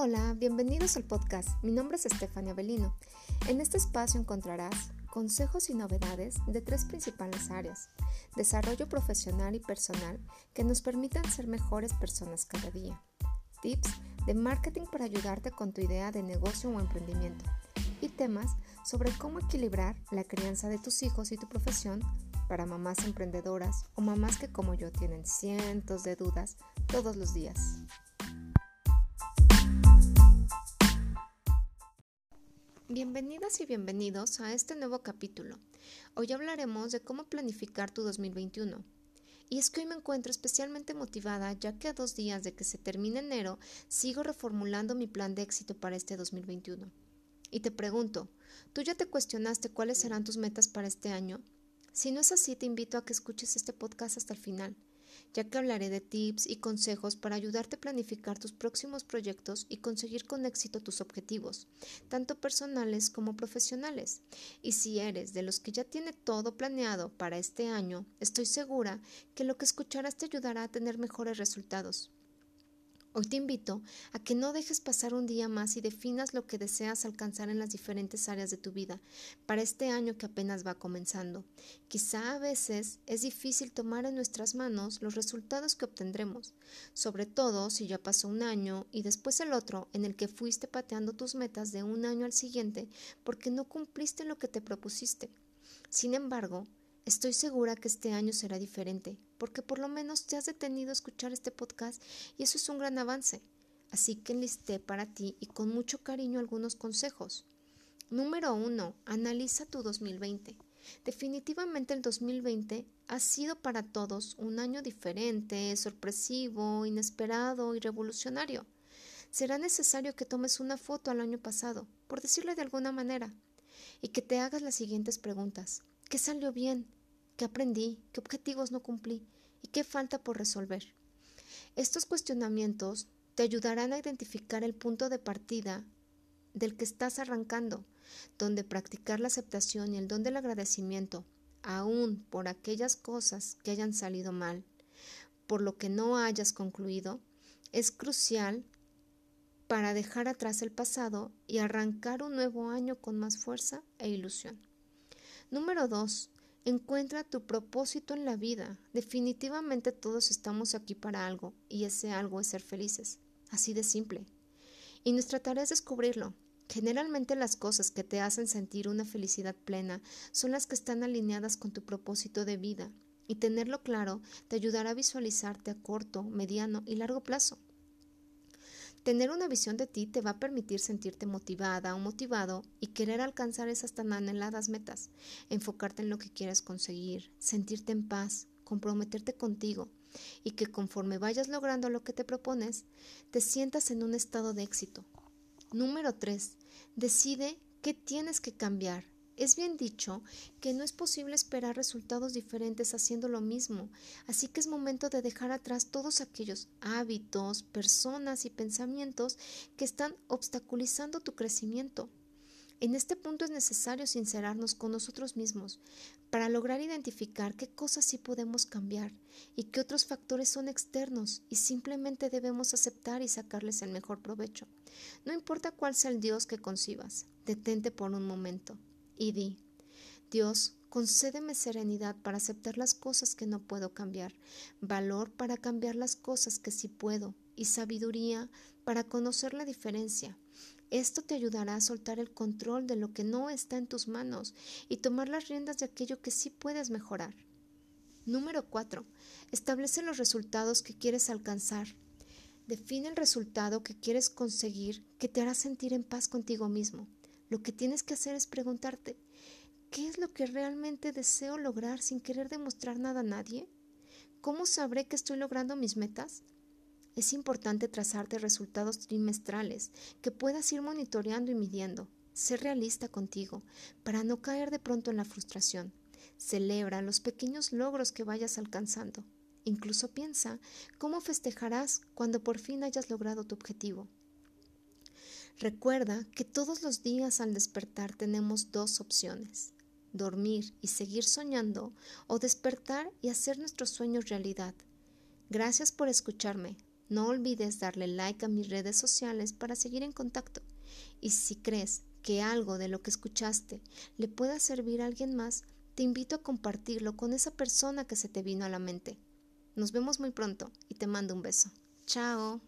Hola, bienvenidos al podcast. Mi nombre es Estefania Belino. En este espacio encontrarás consejos y novedades de tres principales áreas. Desarrollo profesional y personal que nos permitan ser mejores personas cada día. Tips de marketing para ayudarte con tu idea de negocio o emprendimiento. Y temas sobre cómo equilibrar la crianza de tus hijos y tu profesión para mamás emprendedoras o mamás que como yo tienen cientos de dudas todos los días. Bienvenidas y bienvenidos a este nuevo capítulo. Hoy hablaremos de cómo planificar tu 2021. Y es que hoy me encuentro especialmente motivada ya que a dos días de que se termine enero sigo reformulando mi plan de éxito para este 2021. Y te pregunto, ¿tú ya te cuestionaste cuáles serán tus metas para este año? Si no es así, te invito a que escuches este podcast hasta el final, ya que hablaré de tips y consejos para ayudarte a planificar tus próximos proyectos y conseguir con éxito tus objetivos, tanto personales como profesionales. Y si eres de los que ya tiene todo planeado para este año, estoy segura que lo que escucharás te ayudará a tener mejores resultados. Hoy te invito a que no dejes pasar un día más y definas lo que deseas alcanzar en las diferentes áreas de tu vida para este año que apenas va comenzando. Quizá a veces es difícil tomar en nuestras manos los resultados que obtendremos, sobre todo si ya pasó un año y después el otro en el que fuiste pateando tus metas de un año al siguiente porque no cumpliste lo que te propusiste. Sin embargo, Estoy segura que este año será diferente, porque por lo menos te has detenido a escuchar este podcast y eso es un gran avance. Así que enlisté para ti y con mucho cariño algunos consejos. Número 1. Analiza tu 2020. Definitivamente el 2020 ha sido para todos un año diferente, sorpresivo, inesperado y revolucionario. Será necesario que tomes una foto al año pasado, por decirle de alguna manera, y que te hagas las siguientes preguntas. ¿Qué salió bien? ¿Qué aprendí? ¿Qué objetivos no cumplí? ¿Y qué falta por resolver? Estos cuestionamientos te ayudarán a identificar el punto de partida del que estás arrancando, donde practicar la aceptación y el don del agradecimiento, aún por aquellas cosas que hayan salido mal, por lo que no hayas concluido, es crucial para dejar atrás el pasado y arrancar un nuevo año con más fuerza e ilusión. Número 2. Encuentra tu propósito en la vida. Definitivamente todos estamos aquí para algo y ese algo es ser felices. Así de simple. Y nuestra tarea es descubrirlo. Generalmente las cosas que te hacen sentir una felicidad plena son las que están alineadas con tu propósito de vida, y tenerlo claro te ayudará a visualizarte a corto, mediano y largo plazo. Tener una visión de ti te va a permitir sentirte motivada o motivado y querer alcanzar esas tan anheladas metas, enfocarte en lo que quieres conseguir, sentirte en paz, comprometerte contigo y que conforme vayas logrando lo que te propones, te sientas en un estado de éxito. Número 3. Decide qué tienes que cambiar es bien dicho que no es posible esperar resultados diferentes haciendo lo mismo, así que es momento de dejar atrás todos aquellos hábitos, personas y pensamientos que están obstaculizando tu crecimiento. En este punto es necesario sincerarnos con nosotros mismos para lograr identificar qué cosas sí podemos cambiar y qué otros factores son externos y simplemente debemos aceptar y sacarles el mejor provecho. No importa cuál sea el Dios que concibas, detente por un momento y di, Dios, concédeme serenidad para aceptar las cosas que no puedo cambiar, valor para cambiar las cosas que sí puedo y sabiduría para conocer la diferencia. Esto te ayudará a soltar el control de lo que no está en tus manos y tomar las riendas de aquello que sí puedes mejorar. Número 4. Establece los resultados que quieres alcanzar. Define el resultado que quieres conseguir que te hará sentir en paz contigo mismo. Lo que tienes que hacer es preguntarte, ¿qué es lo que realmente deseo lograr sin querer demostrar nada a nadie? ¿Cómo sabré que estoy logrando mis metas? Es importante trazarte resultados trimestrales que puedas ir monitoreando y midiendo. Sé realista contigo para no caer de pronto en la frustración. Celebra los pequeños logros que vayas alcanzando. Incluso piensa cómo festejarás cuando por fin hayas logrado tu objetivo. Recuerda que todos los días al despertar tenemos dos opciones, dormir y seguir soñando o despertar y hacer nuestros sueños realidad. Gracias por escucharme. No olvides darle like a mis redes sociales para seguir en contacto. Y si crees que algo de lo que escuchaste le pueda servir a alguien más, te invito a compartirlo con esa persona que se te vino a la mente. Nos vemos muy pronto y te mando un beso. Chao.